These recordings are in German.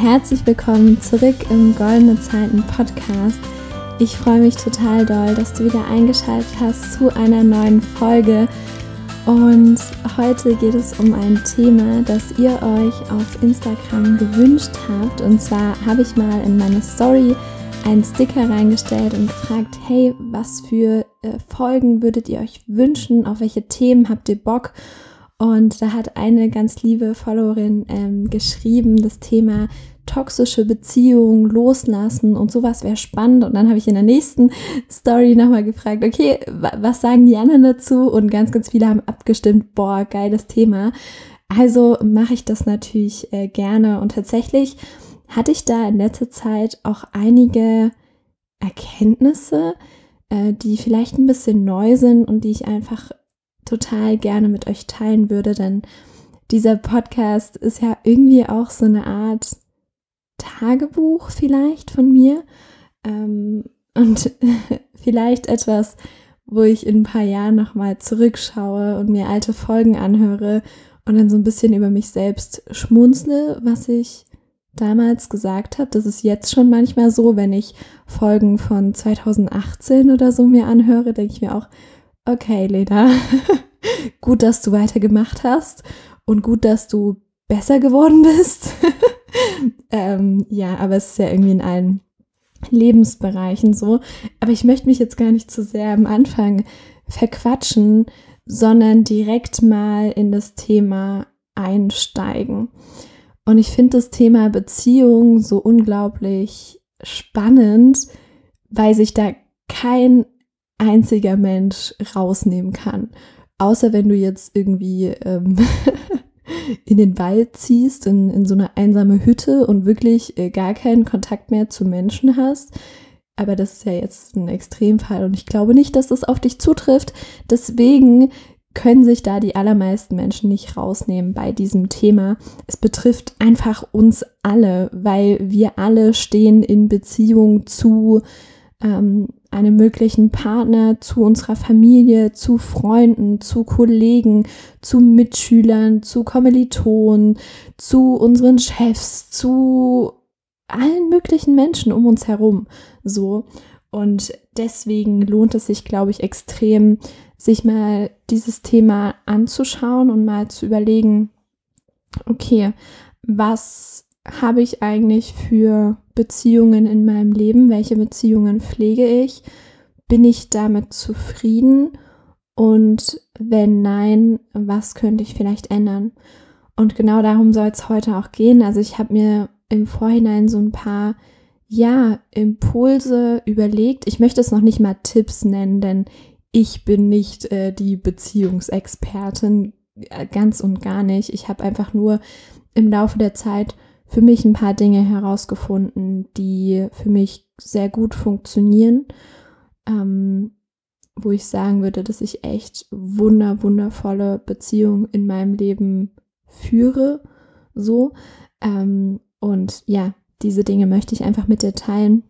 Herzlich willkommen zurück im Goldene Zeiten Podcast. Ich freue mich total doll, dass du wieder eingeschaltet hast zu einer neuen Folge. Und heute geht es um ein Thema, das ihr euch auf Instagram gewünscht habt. Und zwar habe ich mal in meine Story einen Sticker reingestellt und gefragt, hey, was für äh, Folgen würdet ihr euch wünschen? Auf welche Themen habt ihr Bock? Und da hat eine ganz liebe Followerin ähm, geschrieben, das Thema toxische Beziehungen loslassen und sowas wäre spannend. Und dann habe ich in der nächsten Story nochmal gefragt, okay, was sagen die anderen dazu? Und ganz, ganz viele haben abgestimmt, boah, geiles Thema. Also mache ich das natürlich äh, gerne. Und tatsächlich hatte ich da in letzter Zeit auch einige Erkenntnisse, äh, die vielleicht ein bisschen neu sind und die ich einfach total gerne mit euch teilen würde, denn dieser Podcast ist ja irgendwie auch so eine Art Tagebuch vielleicht von mir ähm, und vielleicht etwas, wo ich in ein paar Jahren nochmal zurückschaue und mir alte Folgen anhöre und dann so ein bisschen über mich selbst schmunzle, was ich damals gesagt habe. Das ist jetzt schon manchmal so, wenn ich Folgen von 2018 oder so mir anhöre, denke ich mir auch, okay, Leda, gut, dass du weitergemacht hast und gut, dass du besser geworden bist. ähm, ja, aber es ist ja irgendwie in allen Lebensbereichen so. Aber ich möchte mich jetzt gar nicht zu sehr am Anfang verquatschen, sondern direkt mal in das Thema einsteigen. Und ich finde das Thema Beziehung so unglaublich spannend, weil sich da kein einziger Mensch rausnehmen kann. Außer wenn du jetzt irgendwie ähm, in den Wald ziehst, in, in so eine einsame Hütte und wirklich äh, gar keinen Kontakt mehr zu Menschen hast. Aber das ist ja jetzt ein Extremfall und ich glaube nicht, dass das auf dich zutrifft. Deswegen können sich da die allermeisten Menschen nicht rausnehmen bei diesem Thema. Es betrifft einfach uns alle, weil wir alle stehen in Beziehung zu ähm, einem möglichen Partner, zu unserer Familie, zu Freunden, zu Kollegen, zu Mitschülern, zu Kommilitonen, zu unseren Chefs, zu allen möglichen Menschen um uns herum. So. Und deswegen lohnt es sich, glaube ich, extrem, sich mal dieses Thema anzuschauen und mal zu überlegen, okay, was habe ich eigentlich für Beziehungen in meinem Leben? Welche Beziehungen pflege ich? Bin ich damit zufrieden? Und wenn nein, was könnte ich vielleicht ändern? Und genau darum soll es heute auch gehen. Also ich habe mir im Vorhinein so ein paar, ja, Impulse überlegt. Ich möchte es noch nicht mal Tipps nennen, denn ich bin nicht äh, die Beziehungsexpertin, äh, ganz und gar nicht. Ich habe einfach nur im Laufe der Zeit für mich ein paar Dinge herausgefunden, die für mich sehr gut funktionieren, ähm, wo ich sagen würde, dass ich echt wunder, wundervolle Beziehungen in meinem Leben führe, so. Ähm, und ja, diese Dinge möchte ich einfach mit dir teilen.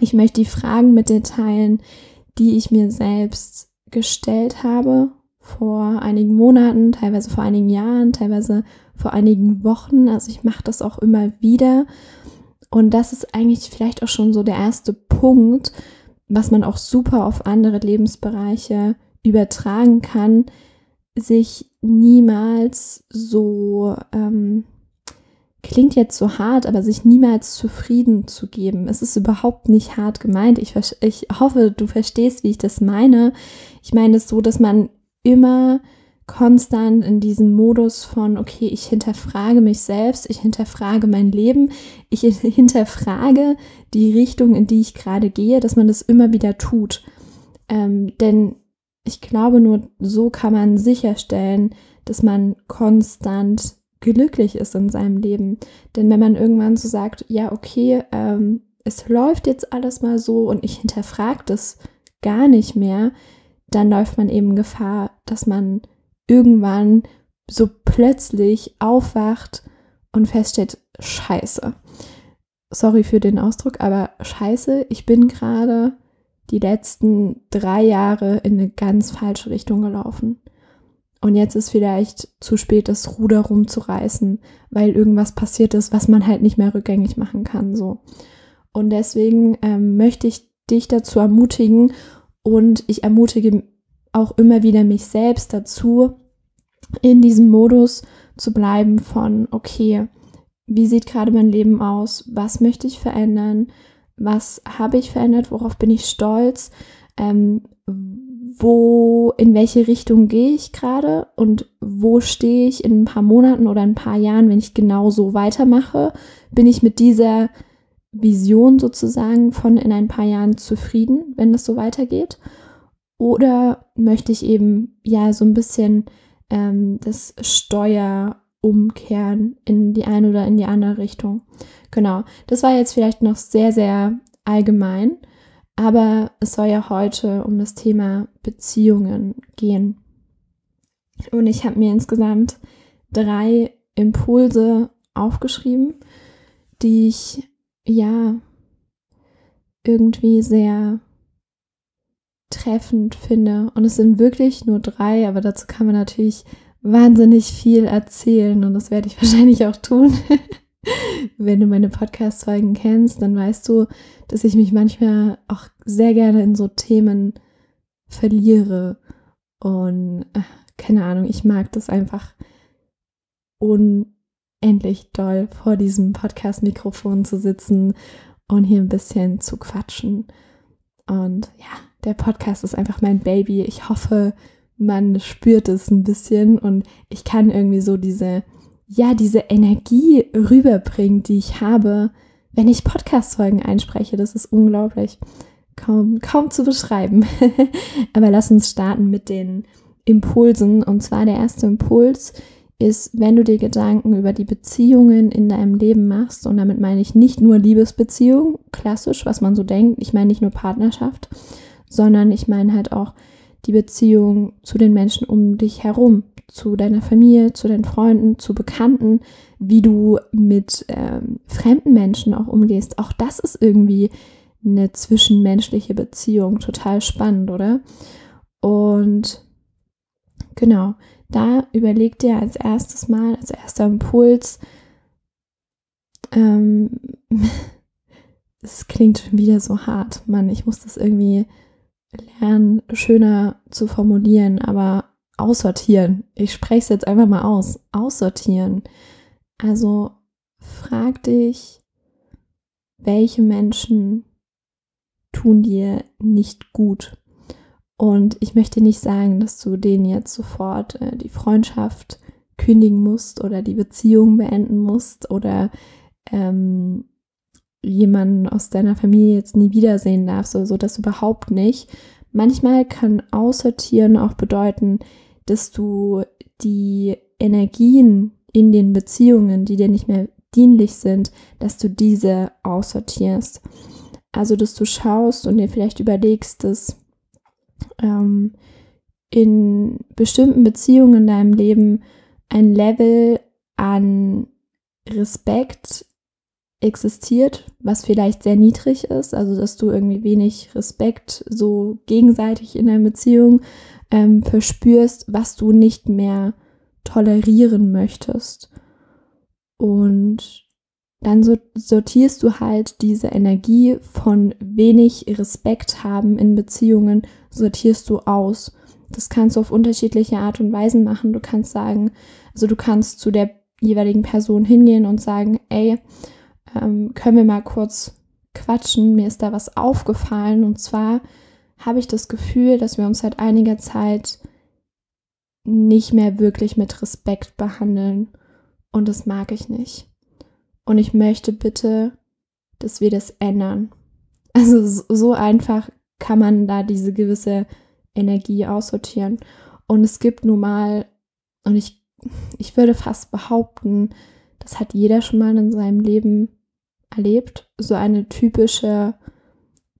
Ich möchte die Fragen mit dir teilen, die ich mir selbst gestellt habe vor einigen Monaten, teilweise vor einigen Jahren, teilweise vor einigen Wochen. Also ich mache das auch immer wieder. Und das ist eigentlich vielleicht auch schon so der erste Punkt, was man auch super auf andere Lebensbereiche übertragen kann, sich niemals so, ähm, klingt jetzt so hart, aber sich niemals zufrieden zu geben. Es ist überhaupt nicht hart gemeint. Ich, ich hoffe, du verstehst, wie ich das meine. Ich meine es so, dass man immer konstant in diesem Modus von, okay, ich hinterfrage mich selbst, ich hinterfrage mein Leben, ich hinterfrage die Richtung, in die ich gerade gehe, dass man das immer wieder tut. Ähm, denn ich glaube, nur so kann man sicherstellen, dass man konstant glücklich ist in seinem Leben. Denn wenn man irgendwann so sagt, ja, okay, ähm, es läuft jetzt alles mal so und ich hinterfrage das gar nicht mehr, dann läuft man eben Gefahr, dass man irgendwann so plötzlich aufwacht und feststellt, scheiße. Sorry für den Ausdruck, aber scheiße, ich bin gerade die letzten drei Jahre in eine ganz falsche Richtung gelaufen. Und jetzt ist vielleicht zu spät, das Ruder rumzureißen, weil irgendwas passiert ist, was man halt nicht mehr rückgängig machen kann. So. Und deswegen ähm, möchte ich dich dazu ermutigen und ich ermutige auch immer wieder mich selbst dazu, in diesem Modus zu bleiben von, okay, wie sieht gerade mein Leben aus? Was möchte ich verändern? Was habe ich verändert? Worauf bin ich stolz? Ähm, wo, in welche Richtung gehe ich gerade und wo stehe ich in ein paar Monaten oder ein paar Jahren, wenn ich genau so weitermache? Bin ich mit dieser Vision sozusagen von in ein paar Jahren zufrieden, wenn das so weitergeht? Oder möchte ich eben ja so ein bisschen ähm, das Steuer umkehren in die eine oder in die andere Richtung? Genau, das war jetzt vielleicht noch sehr, sehr allgemein. Aber es soll ja heute um das Thema Beziehungen gehen. Und ich habe mir insgesamt drei Impulse aufgeschrieben, die ich ja irgendwie sehr treffend finde. Und es sind wirklich nur drei, aber dazu kann man natürlich wahnsinnig viel erzählen und das werde ich wahrscheinlich auch tun. Wenn du meine Podcast-Folgen kennst, dann weißt du, dass ich mich manchmal auch sehr gerne in so Themen verliere. Und äh, keine Ahnung, ich mag das einfach unendlich doll, vor diesem Podcast-Mikrofon zu sitzen und hier ein bisschen zu quatschen. Und ja, der Podcast ist einfach mein Baby. Ich hoffe, man spürt es ein bisschen und ich kann irgendwie so diese ja, diese Energie rüberbringt, die ich habe, wenn ich Podcast-Folgen einspreche. Das ist unglaublich. Kaum, kaum zu beschreiben. Aber lass uns starten mit den Impulsen. Und zwar der erste Impuls ist, wenn du dir Gedanken über die Beziehungen in deinem Leben machst, und damit meine ich nicht nur Liebesbeziehung, klassisch, was man so denkt, ich meine nicht nur Partnerschaft, sondern ich meine halt auch die Beziehung zu den Menschen um dich herum, zu deiner Familie, zu deinen Freunden, zu Bekannten, wie du mit ähm, fremden Menschen auch umgehst. Auch das ist irgendwie eine zwischenmenschliche Beziehung. Total spannend, oder? Und genau, da überleg dir als erstes Mal, als erster Impuls, ähm, es klingt schon wieder so hart, Mann, ich muss das irgendwie lernen, schöner zu formulieren, aber aussortieren. Ich spreche es jetzt einfach mal aus. Aussortieren. Also frag dich, welche Menschen tun dir nicht gut. Und ich möchte nicht sagen, dass du denen jetzt sofort äh, die Freundschaft kündigen musst oder die Beziehung beenden musst oder ähm, jemanden aus deiner Familie jetzt nie wiedersehen darfst oder so, das überhaupt nicht. Manchmal kann Aussortieren auch bedeuten, dass du die Energien in den Beziehungen, die dir nicht mehr dienlich sind, dass du diese aussortierst. Also, dass du schaust und dir vielleicht überlegst, dass ähm, in bestimmten Beziehungen in deinem Leben ein Level an Respekt existiert, was vielleicht sehr niedrig ist, also dass du irgendwie wenig Respekt so gegenseitig in einer Beziehung ähm, verspürst, was du nicht mehr tolerieren möchtest. Und dann sortierst du halt diese Energie von wenig Respekt haben in Beziehungen, sortierst du aus. Das kannst du auf unterschiedliche Art und Weisen machen. Du kannst sagen, also du kannst zu der jeweiligen Person hingehen und sagen, ey, ähm, können wir mal kurz quatschen, mir ist da was aufgefallen und zwar habe ich das Gefühl, dass wir uns seit einiger Zeit nicht mehr wirklich mit Respekt behandeln. Und das mag ich nicht. Und ich möchte bitte, dass wir das ändern. Also so einfach kann man da diese gewisse Energie aussortieren. Und es gibt nun mal, und ich, ich würde fast behaupten, das hat jeder schon mal in seinem Leben erlebt, so eine typische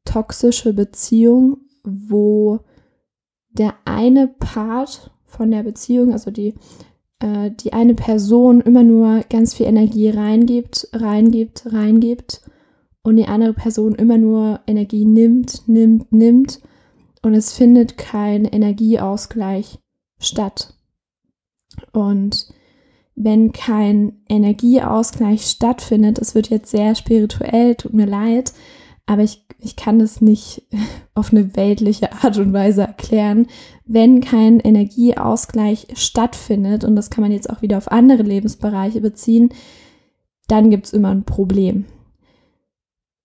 toxische Beziehung, wo der eine Part von der Beziehung, also die, äh, die eine Person immer nur ganz viel Energie reingibt, reingibt, reingibt und die andere Person immer nur Energie nimmt, nimmt, nimmt und es findet kein Energieausgleich statt. Und wenn kein Energieausgleich stattfindet, es wird jetzt sehr spirituell, tut mir leid, aber ich, ich kann das nicht auf eine weltliche Art und Weise erklären. Wenn kein Energieausgleich stattfindet, und das kann man jetzt auch wieder auf andere Lebensbereiche beziehen, dann gibt es immer ein Problem.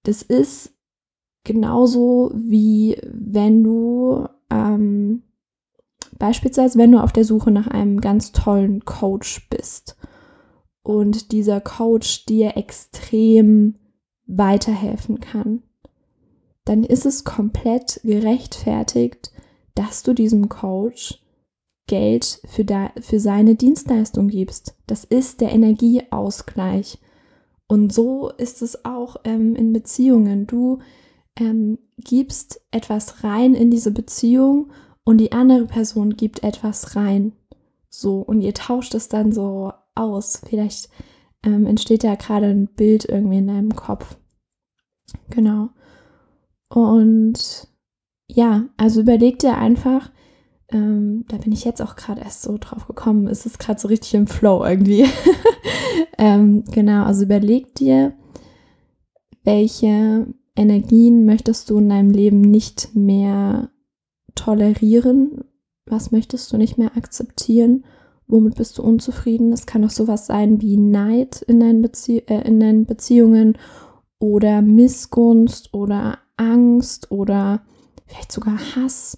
Das ist genauso wie wenn du ähm, beispielsweise, wenn du auf der Suche nach einem ganz tollen Coach bist und dieser Coach dir extrem weiterhelfen kann dann ist es komplett gerechtfertigt, dass du diesem Coach Geld für, da, für seine Dienstleistung gibst. Das ist der Energieausgleich. Und so ist es auch ähm, in Beziehungen. Du ähm, gibst etwas rein in diese Beziehung und die andere Person gibt etwas rein. So, und ihr tauscht es dann so aus. Vielleicht ähm, entsteht da gerade ein Bild irgendwie in deinem Kopf. Genau. Und ja, also überleg dir einfach, ähm, da bin ich jetzt auch gerade erst so drauf gekommen, es ist gerade so richtig im Flow irgendwie. ähm, genau, also überleg dir, welche Energien möchtest du in deinem Leben nicht mehr tolerieren? Was möchtest du nicht mehr akzeptieren? Womit bist du unzufrieden? Das kann auch sowas sein wie Neid in deinen, Bezie äh, in deinen Beziehungen oder Missgunst oder Angst oder vielleicht sogar Hass,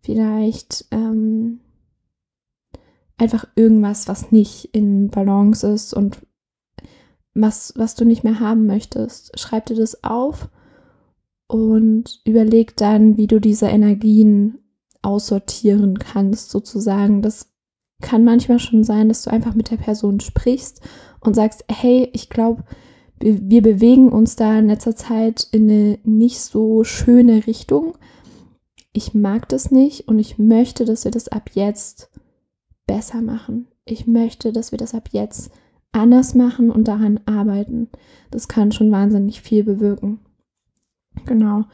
vielleicht ähm, einfach irgendwas, was nicht in Balance ist und was, was du nicht mehr haben möchtest. Schreib dir das auf und überleg dann, wie du diese Energien aussortieren kannst, sozusagen. Das kann manchmal schon sein, dass du einfach mit der Person sprichst und sagst, hey, ich glaube, wir, bewegen uns da in letzter Zeit in eine nicht so schöne Richtung. Ich mag das nicht und ich möchte, dass wir das ab jetzt besser machen. Ich möchte, dass wir das ab jetzt anders machen und daran arbeiten. Das kann schon wahnsinnig viel bewirken. Genau.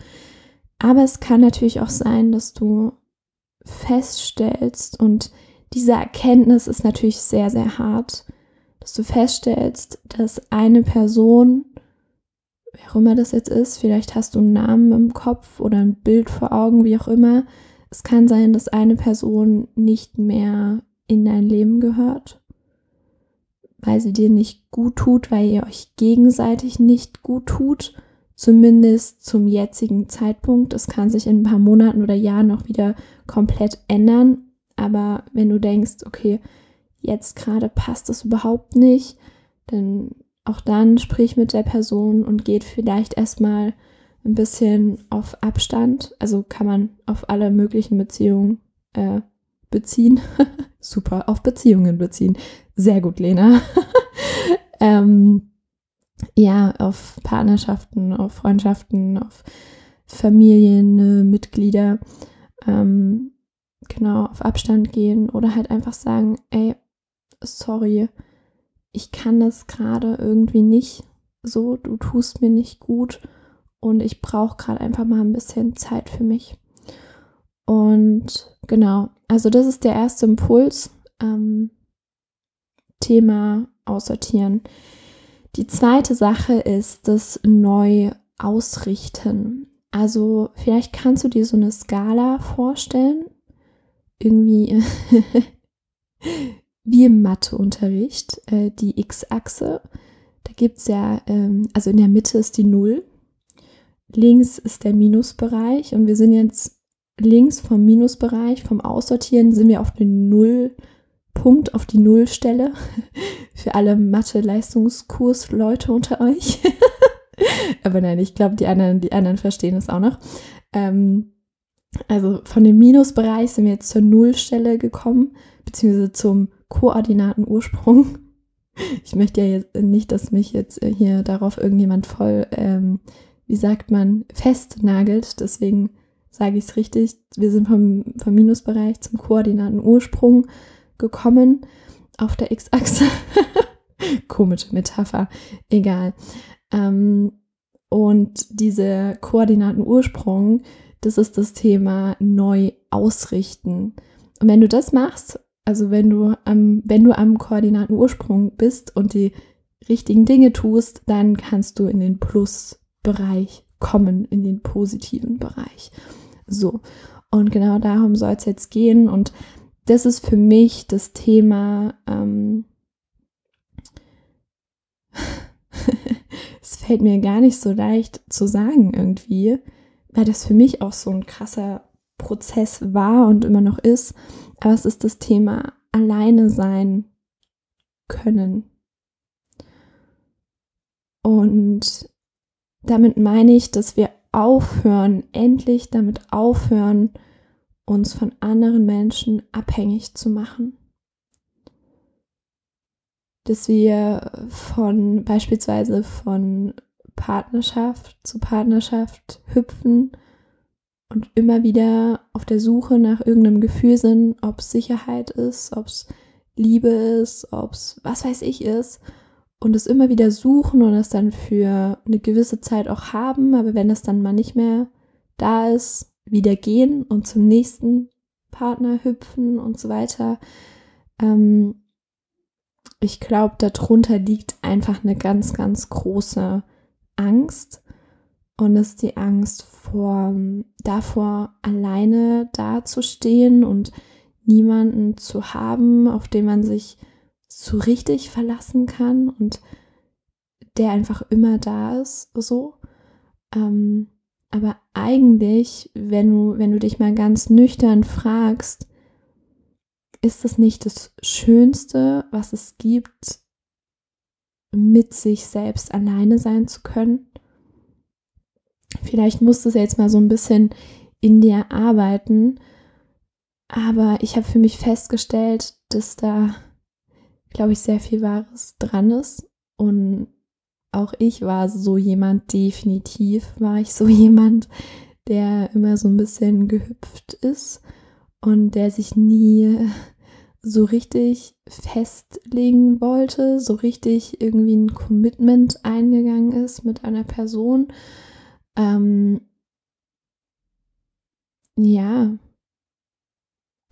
Aber es kann natürlich auch sein, dass du feststellst und diese Erkenntnis ist natürlich sehr, sehr hart, dass du feststellst, dass eine Person, wer auch immer das jetzt ist, vielleicht hast du einen Namen im Kopf oder ein Bild vor Augen, wie auch immer, es kann sein, dass eine Person nicht mehr in dein Leben gehört, weil sie dir nicht gut tut, weil ihr euch gegenseitig nicht gut tut, zumindest zum jetzigen Zeitpunkt. Es kann sich in ein paar Monaten oder Jahren noch wieder komplett ändern, aber wenn du denkst, okay, jetzt gerade passt es überhaupt nicht, dann auch dann sprich mit der Person und geht vielleicht erstmal ein bisschen auf Abstand. Also kann man auf alle möglichen Beziehungen äh, beziehen. Super, auf Beziehungen beziehen. Sehr gut, Lena. ähm, ja, auf Partnerschaften, auf Freundschaften, auf Familienmitglieder. Ähm, genau, auf Abstand gehen oder halt einfach sagen, ey, sorry, ich kann das gerade irgendwie nicht so, du tust mir nicht gut und ich brauche gerade einfach mal ein bisschen Zeit für mich. Und genau, also das ist der erste Impuls. Ähm, Thema aussortieren. Die zweite Sache ist das neu ausrichten. Also vielleicht kannst du dir so eine Skala vorstellen. Irgendwie wie im Matheunterricht äh, die x-Achse. Da gibt es ja, ähm, also in der Mitte ist die 0, links ist der Minusbereich und wir sind jetzt links vom Minusbereich, vom Aussortieren sind wir auf den Nullpunkt, auf die Nullstelle. Für alle Mathe-Leistungskurs-Leute unter euch. Aber nein, ich glaube, die anderen, die anderen verstehen es auch noch. Ähm, also von dem Minusbereich sind wir jetzt zur Nullstelle gekommen, beziehungsweise zum Koordinatenursprung. Ich möchte ja jetzt nicht, dass mich jetzt hier darauf irgendjemand voll, ähm, wie sagt man, festnagelt. Deswegen sage ich es richtig. Wir sind vom, vom Minusbereich zum Koordinatenursprung gekommen auf der X-Achse. Komische Metapher. Egal. Ähm, und diese Koordinatenursprung, das ist das Thema neu ausrichten. Und wenn du das machst, Also wenn du am, wenn du am Koordinatenursprung bist und die richtigen Dinge tust, dann kannst du in den Plusbereich kommen, in den positiven Bereich. So. Und genau darum soll es jetzt gehen. Und das ist für mich das Thema. Ähm, es fällt mir gar nicht so leicht zu sagen irgendwie, weil das für mich auch so ein krasser Prozess war und immer noch ist. Aber es ist das Thema alleine sein können. Und damit meine ich, dass wir aufhören, endlich damit aufhören, uns von anderen Menschen abhängig zu machen. Dass wir von beispielsweise von Partnerschaft zu Partnerschaft hüpfen und immer wieder auf der Suche nach irgendeinem Gefühl sind, ob es Sicherheit ist, ob es Liebe ist, ob es was weiß ich ist und es immer wieder suchen und es dann für eine gewisse Zeit auch haben, aber wenn es dann mal nicht mehr da ist, wieder gehen und zum nächsten Partner hüpfen und so weiter. Ähm, ich glaube, darunter liegt einfach eine ganz, ganz große Angst und ist die Angst vor, davor, alleine dazustehen und niemanden zu haben, auf den man sich so richtig verlassen kann und der einfach immer da ist, so. Ähm, aber eigentlich, wenn du, wenn du dich mal ganz nüchtern fragst, ist es nicht das Schönste, was es gibt, mit sich selbst alleine sein zu können? Vielleicht musst du jetzt mal so ein bisschen in dir arbeiten, aber ich habe für mich festgestellt, dass da glaube ich, sehr viel Wahres dran ist. Und auch ich war so jemand, definitiv war ich so jemand, der immer so ein bisschen gehüpft ist und der sich nie so richtig festlegen wollte, so richtig irgendwie ein Commitment eingegangen ist mit einer Person. Ähm, ja,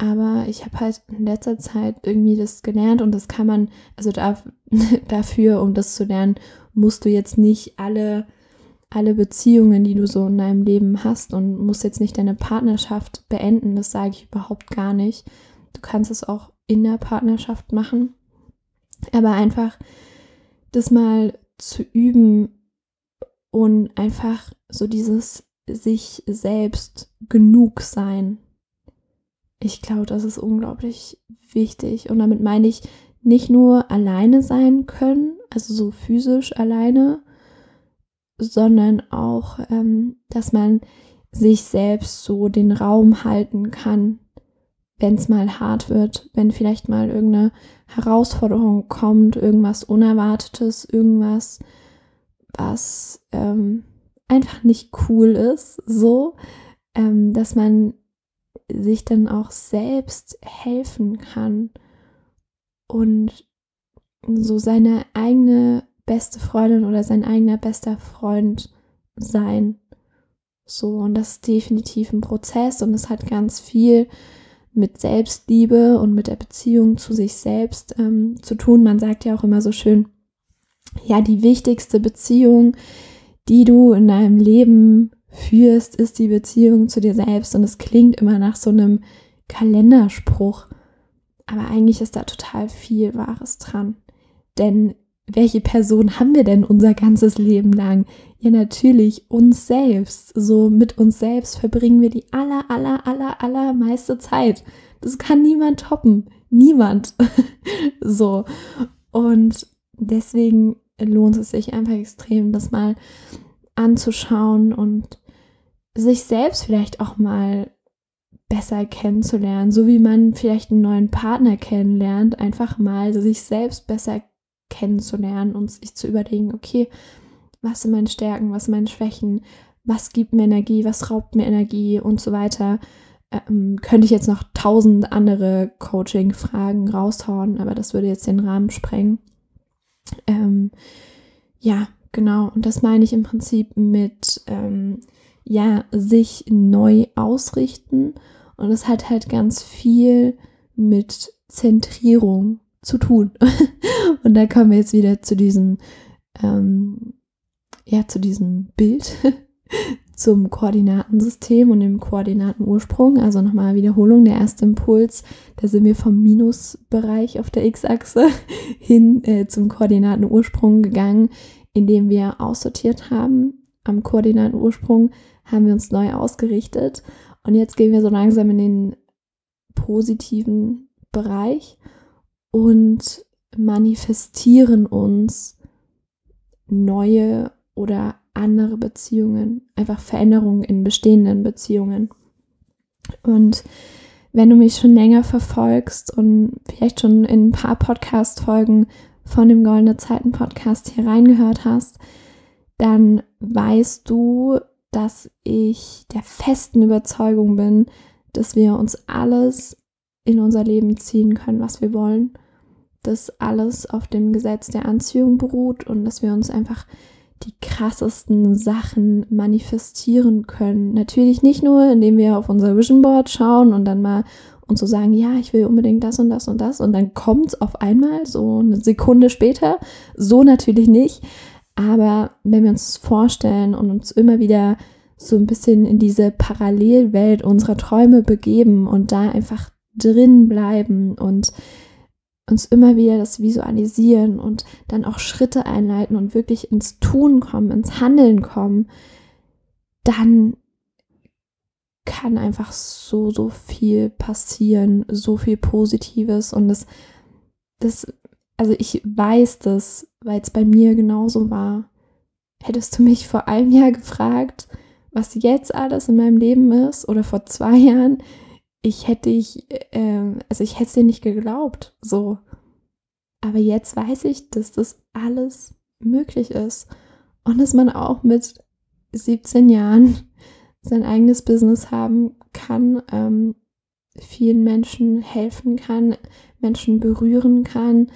aber ich habe halt in letzter Zeit irgendwie das gelernt und das kann man, also da, dafür, um das zu lernen, musst du jetzt nicht alle, alle Beziehungen, die du so in deinem Leben hast und musst jetzt nicht deine Partnerschaft beenden. Das sage ich überhaupt gar nicht. Du kannst es auch in der Partnerschaft machen. Aber einfach das mal zu üben und einfach so dieses sich selbst genug sein ich glaube, das ist unglaublich wichtig. Und damit meine ich nicht nur alleine sein können, also so physisch alleine, sondern auch, ähm, dass man sich selbst so den Raum halten kann, wenn es mal hart wird, wenn vielleicht mal irgendeine Herausforderung kommt, irgendwas Unerwartetes, irgendwas, was ähm, einfach nicht cool ist, so, ähm, dass man sich dann auch selbst helfen kann und so seine eigene beste Freundin oder sein eigener bester Freund sein. So, und das ist definitiv ein Prozess und es hat ganz viel mit Selbstliebe und mit der Beziehung zu sich selbst ähm, zu tun. Man sagt ja auch immer so schön, ja, die wichtigste Beziehung, die du in deinem Leben führst, ist die Beziehung zu dir selbst. Und es klingt immer nach so einem Kalenderspruch. Aber eigentlich ist da total viel Wahres dran. Denn welche Person haben wir denn unser ganzes Leben lang? Ja, natürlich uns selbst. So mit uns selbst verbringen wir die aller, aller, aller, aller meiste Zeit. Das kann niemand toppen. Niemand. so. Und deswegen lohnt es sich einfach extrem, das mal anzuschauen und sich selbst vielleicht auch mal besser kennenzulernen, so wie man vielleicht einen neuen Partner kennenlernt, einfach mal sich selbst besser kennenzulernen und sich zu überlegen, okay, was sind meine Stärken, was sind meine Schwächen, was gibt mir Energie, was raubt mir Energie und so weiter. Ähm, könnte ich jetzt noch tausend andere Coaching-Fragen raushauen, aber das würde jetzt den Rahmen sprengen. Ähm, ja, genau. Und das meine ich im Prinzip mit ähm, ja, sich neu ausrichten. Und es hat halt ganz viel mit Zentrierung zu tun. Und da kommen wir jetzt wieder zu diesem, ähm, ja, zu diesem Bild, zum Koordinatensystem und dem Koordinatenursprung. Also nochmal Wiederholung, der erste Impuls, da sind wir vom Minusbereich auf der X-Achse hin äh, zum Koordinatenursprung gegangen, indem wir aussortiert haben. Am Koordinatenursprung haben wir uns neu ausgerichtet und jetzt gehen wir so langsam in den positiven Bereich und manifestieren uns neue oder andere Beziehungen, einfach Veränderungen in bestehenden Beziehungen. Und wenn du mich schon länger verfolgst und vielleicht schon in ein paar Podcast-Folgen von dem Goldene Zeiten Podcast hier reingehört hast, dann weißt du, dass ich der festen Überzeugung bin, dass wir uns alles in unser Leben ziehen können, was wir wollen, dass alles auf dem Gesetz der Anziehung beruht und dass wir uns einfach die krassesten Sachen manifestieren können. Natürlich nicht nur, indem wir auf unser Vision Board schauen und dann mal uns so sagen, ja, ich will unbedingt das und das und das und dann kommt es auf einmal, so eine Sekunde später. So natürlich nicht. Aber wenn wir uns vorstellen und uns immer wieder so ein bisschen in diese Parallelwelt unserer Träume begeben und da einfach drin bleiben und uns immer wieder das visualisieren und dann auch Schritte einleiten und wirklich ins Tun kommen, ins Handeln kommen, dann kann einfach so, so viel passieren, so viel Positives und das, das, also ich weiß das, weil es bei mir genauso war. Hättest du mich vor einem Jahr gefragt, was jetzt alles in meinem Leben ist oder vor zwei Jahren, ich hätte ich, äh, also ich hätte es dir nicht geglaubt, so. Aber jetzt weiß ich, dass das alles möglich ist und dass man auch mit 17 Jahren sein eigenes Business haben kann, ähm, vielen Menschen helfen kann, Menschen berühren kann,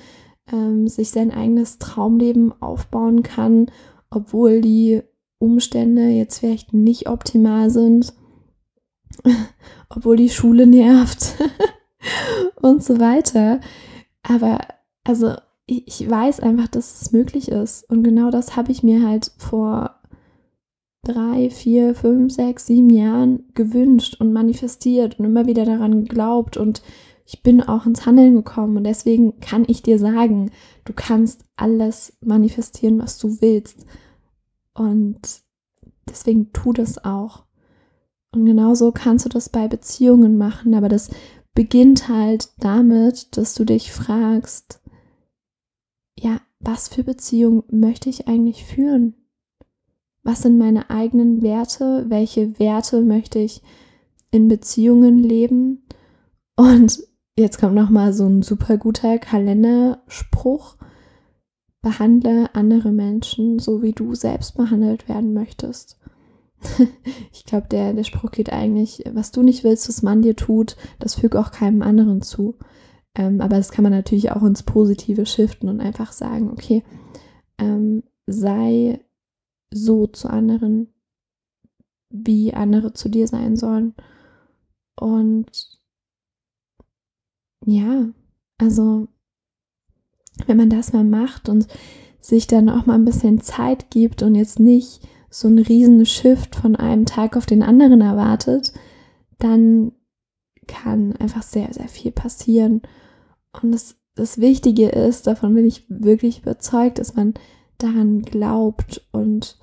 ähm, sich sein eigenes Traumleben aufbauen kann, obwohl die Umstände jetzt vielleicht nicht optimal sind obwohl die Schule nervt und so weiter. Aber also ich weiß einfach, dass es möglich ist. Und genau das habe ich mir halt vor drei, vier, fünf, sechs, sieben Jahren gewünscht und manifestiert und immer wieder daran geglaubt. Und ich bin auch ins Handeln gekommen. Und deswegen kann ich dir sagen, du kannst alles manifestieren, was du willst. Und deswegen tu das auch. Und genauso kannst du das bei Beziehungen machen, aber das beginnt halt damit, dass du dich fragst, ja, was für Beziehung möchte ich eigentlich führen? Was sind meine eigenen Werte? Welche Werte möchte ich in Beziehungen leben? Und jetzt kommt noch mal so ein super guter Kalenderspruch. Behandle andere Menschen so, wie du selbst behandelt werden möchtest. ich glaube, der, der Spruch geht eigentlich, was du nicht willst, was man dir tut, das füge auch keinem anderen zu. Ähm, aber das kann man natürlich auch ins Positive shiften und einfach sagen, okay, ähm, sei so zu anderen, wie andere zu dir sein sollen. Und ja, also wenn man das mal macht und sich dann auch mal ein bisschen Zeit gibt und jetzt nicht so ein riesen Shift von einem Tag auf den anderen erwartet, dann kann einfach sehr, sehr viel passieren. Und das, das Wichtige ist, davon bin ich wirklich überzeugt, dass man daran glaubt und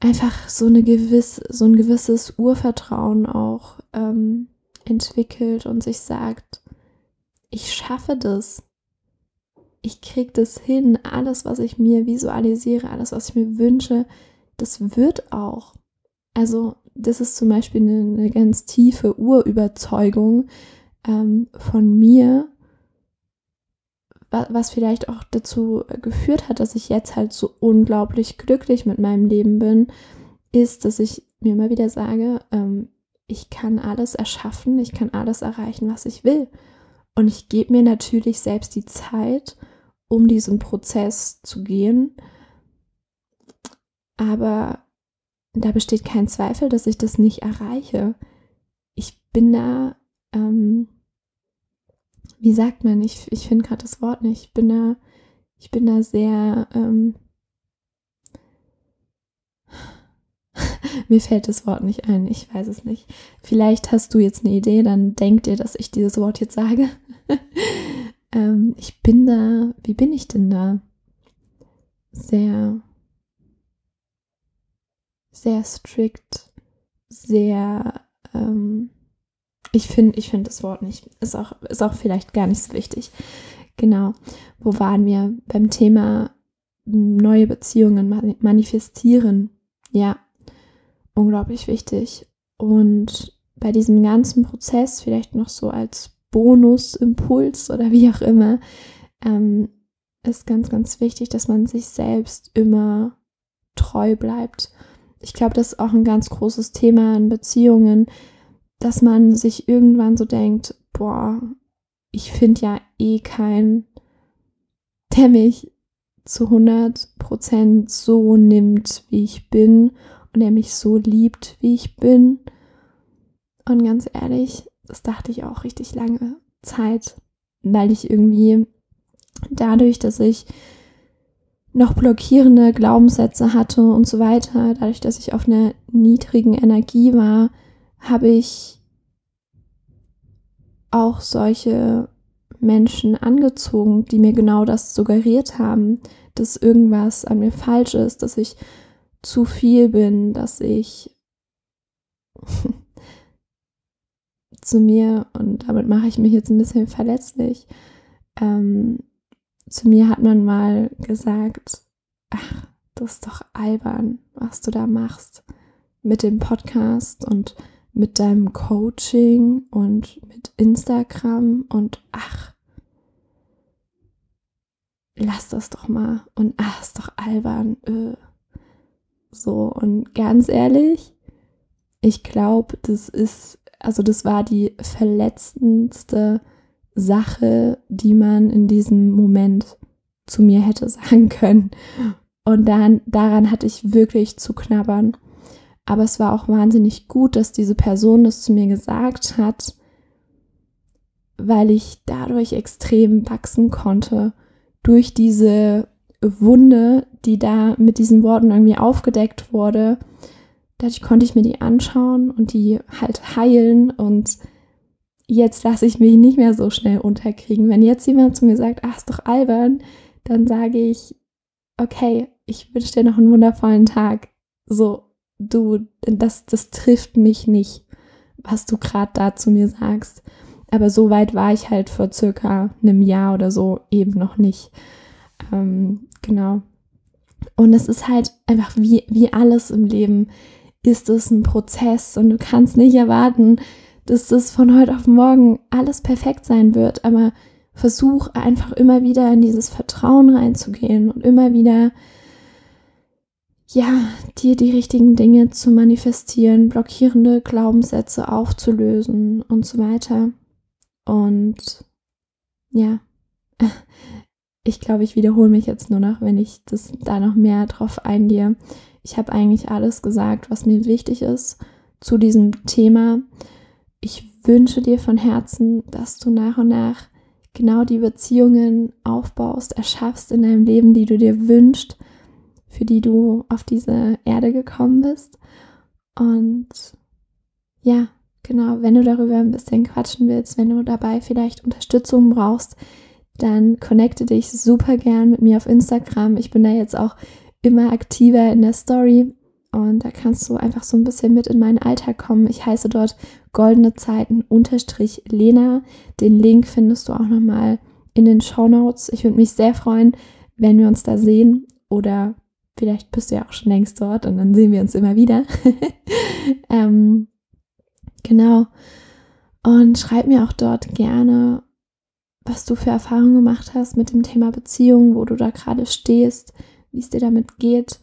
einfach so, eine gewiss, so ein gewisses Urvertrauen auch ähm, entwickelt und sich sagt, ich schaffe das ich kriege das hin, alles, was ich mir visualisiere, alles, was ich mir wünsche, das wird auch. Also das ist zum Beispiel eine, eine ganz tiefe Urüberzeugung ähm, von mir, was vielleicht auch dazu geführt hat, dass ich jetzt halt so unglaublich glücklich mit meinem Leben bin, ist, dass ich mir immer wieder sage, ähm, ich kann alles erschaffen, ich kann alles erreichen, was ich will. Und ich gebe mir natürlich selbst die Zeit, um diesen Prozess zu gehen. Aber da besteht kein Zweifel, dass ich das nicht erreiche. Ich bin da ähm, wie sagt man, ich, ich finde gerade das Wort nicht. Ich bin da, ich bin da sehr, ähm, mir fällt das Wort nicht ein, ich weiß es nicht. Vielleicht hast du jetzt eine Idee, dann denk dir, dass ich dieses Wort jetzt sage. ähm, ich bin da, wie bin ich denn da? Sehr, sehr strikt, sehr, ähm, ich finde ich find das Wort nicht. Ist auch, ist auch vielleicht gar nicht so wichtig. Genau. Wo waren wir? Beim Thema neue Beziehungen manifestieren. Ja, unglaublich wichtig. Und bei diesem ganzen Prozess, vielleicht noch so als Bonusimpuls oder wie auch immer, ähm, ist ganz, ganz wichtig, dass man sich selbst immer treu bleibt. Ich glaube, das ist auch ein ganz großes Thema in Beziehungen, dass man sich irgendwann so denkt, boah, ich finde ja eh keinen, der mich zu 100% so nimmt, wie ich bin und der mich so liebt, wie ich bin. Und ganz ehrlich, das dachte ich auch richtig lange Zeit, weil ich irgendwie dadurch, dass ich noch blockierende Glaubenssätze hatte und so weiter, dadurch, dass ich auf einer niedrigen Energie war, habe ich auch solche Menschen angezogen, die mir genau das suggeriert haben, dass irgendwas an mir falsch ist, dass ich zu viel bin, dass ich zu mir, und damit mache ich mich jetzt ein bisschen verletzlich, ähm, zu mir hat man mal gesagt, ach, das ist doch albern, was du da machst mit dem Podcast und mit deinem Coaching und mit Instagram und ach, lass das doch mal und ach, ist doch albern. Äh. So, und ganz ehrlich, ich glaube, das ist, also das war die verletzendste Sache, die man in diesem Moment zu mir hätte sagen können. Und dann, daran hatte ich wirklich zu knabbern. Aber es war auch wahnsinnig gut, dass diese Person das zu mir gesagt hat, weil ich dadurch extrem wachsen konnte. Durch diese Wunde, die da mit diesen Worten irgendwie aufgedeckt wurde. Dadurch konnte ich mir die anschauen und die halt heilen und jetzt lasse ich mich nicht mehr so schnell unterkriegen. Wenn jetzt jemand zu mir sagt, ach, ist doch albern, dann sage ich, okay, ich wünsche dir noch einen wundervollen Tag. So, du, das, das trifft mich nicht, was du gerade da zu mir sagst. Aber so weit war ich halt vor circa einem Jahr oder so eben noch nicht. Ähm, genau. Und es ist halt einfach wie, wie alles im Leben, ist es ein Prozess und du kannst nicht erwarten, dass das von heute auf morgen alles perfekt sein wird, aber versuch einfach immer wieder in dieses Vertrauen reinzugehen und immer wieder ja, dir die richtigen Dinge zu manifestieren, blockierende Glaubenssätze aufzulösen und so weiter. Und ja, ich glaube, ich wiederhole mich jetzt nur noch, wenn ich das da noch mehr drauf eingehe. Ich habe eigentlich alles gesagt, was mir wichtig ist zu diesem Thema. Ich wünsche dir von Herzen, dass du nach und nach genau die Beziehungen aufbaust, erschaffst in deinem Leben, die du dir wünschst für die du auf diese Erde gekommen bist. Und ja, genau, wenn du darüber ein bisschen quatschen willst, wenn du dabei vielleicht Unterstützung brauchst, dann connecte dich super gern mit mir auf Instagram. Ich bin da jetzt auch immer aktiver in der Story und da kannst du einfach so ein bisschen mit in meinen Alltag kommen. Ich heiße dort goldene Zeiten unterstrich Lena. Den Link findest du auch nochmal in den Show Notes. Ich würde mich sehr freuen, wenn wir uns da sehen oder Vielleicht bist du ja auch schon längst dort und dann sehen wir uns immer wieder. ähm, genau. Und schreib mir auch dort gerne, was du für Erfahrungen gemacht hast mit dem Thema Beziehung, wo du da gerade stehst, wie es dir damit geht.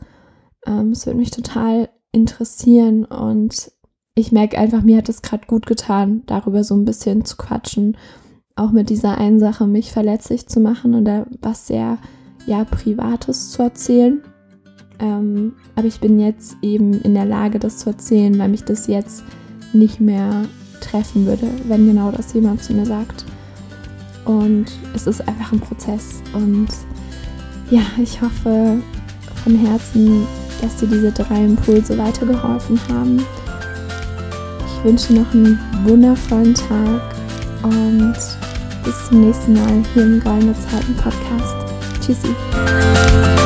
Ähm, es würde mich total interessieren und ich merke einfach, mir hat es gerade gut getan, darüber so ein bisschen zu quatschen. Auch mit dieser einen Sache, mich verletzlich zu machen oder was sehr ja, Privates zu erzählen. Ähm, aber ich bin jetzt eben in der Lage, das zu erzählen, weil mich das jetzt nicht mehr treffen würde, wenn genau das jemand zu mir sagt. und es ist einfach ein Prozess. Und ja, ich hoffe von Herzen, dass dir diese drei Impulse weitergeholfen haben. Ich wünsche noch einen wundervollen Tag und bis zum nächsten Mal hier im Goldene Zeiten Podcast. Tschüssi.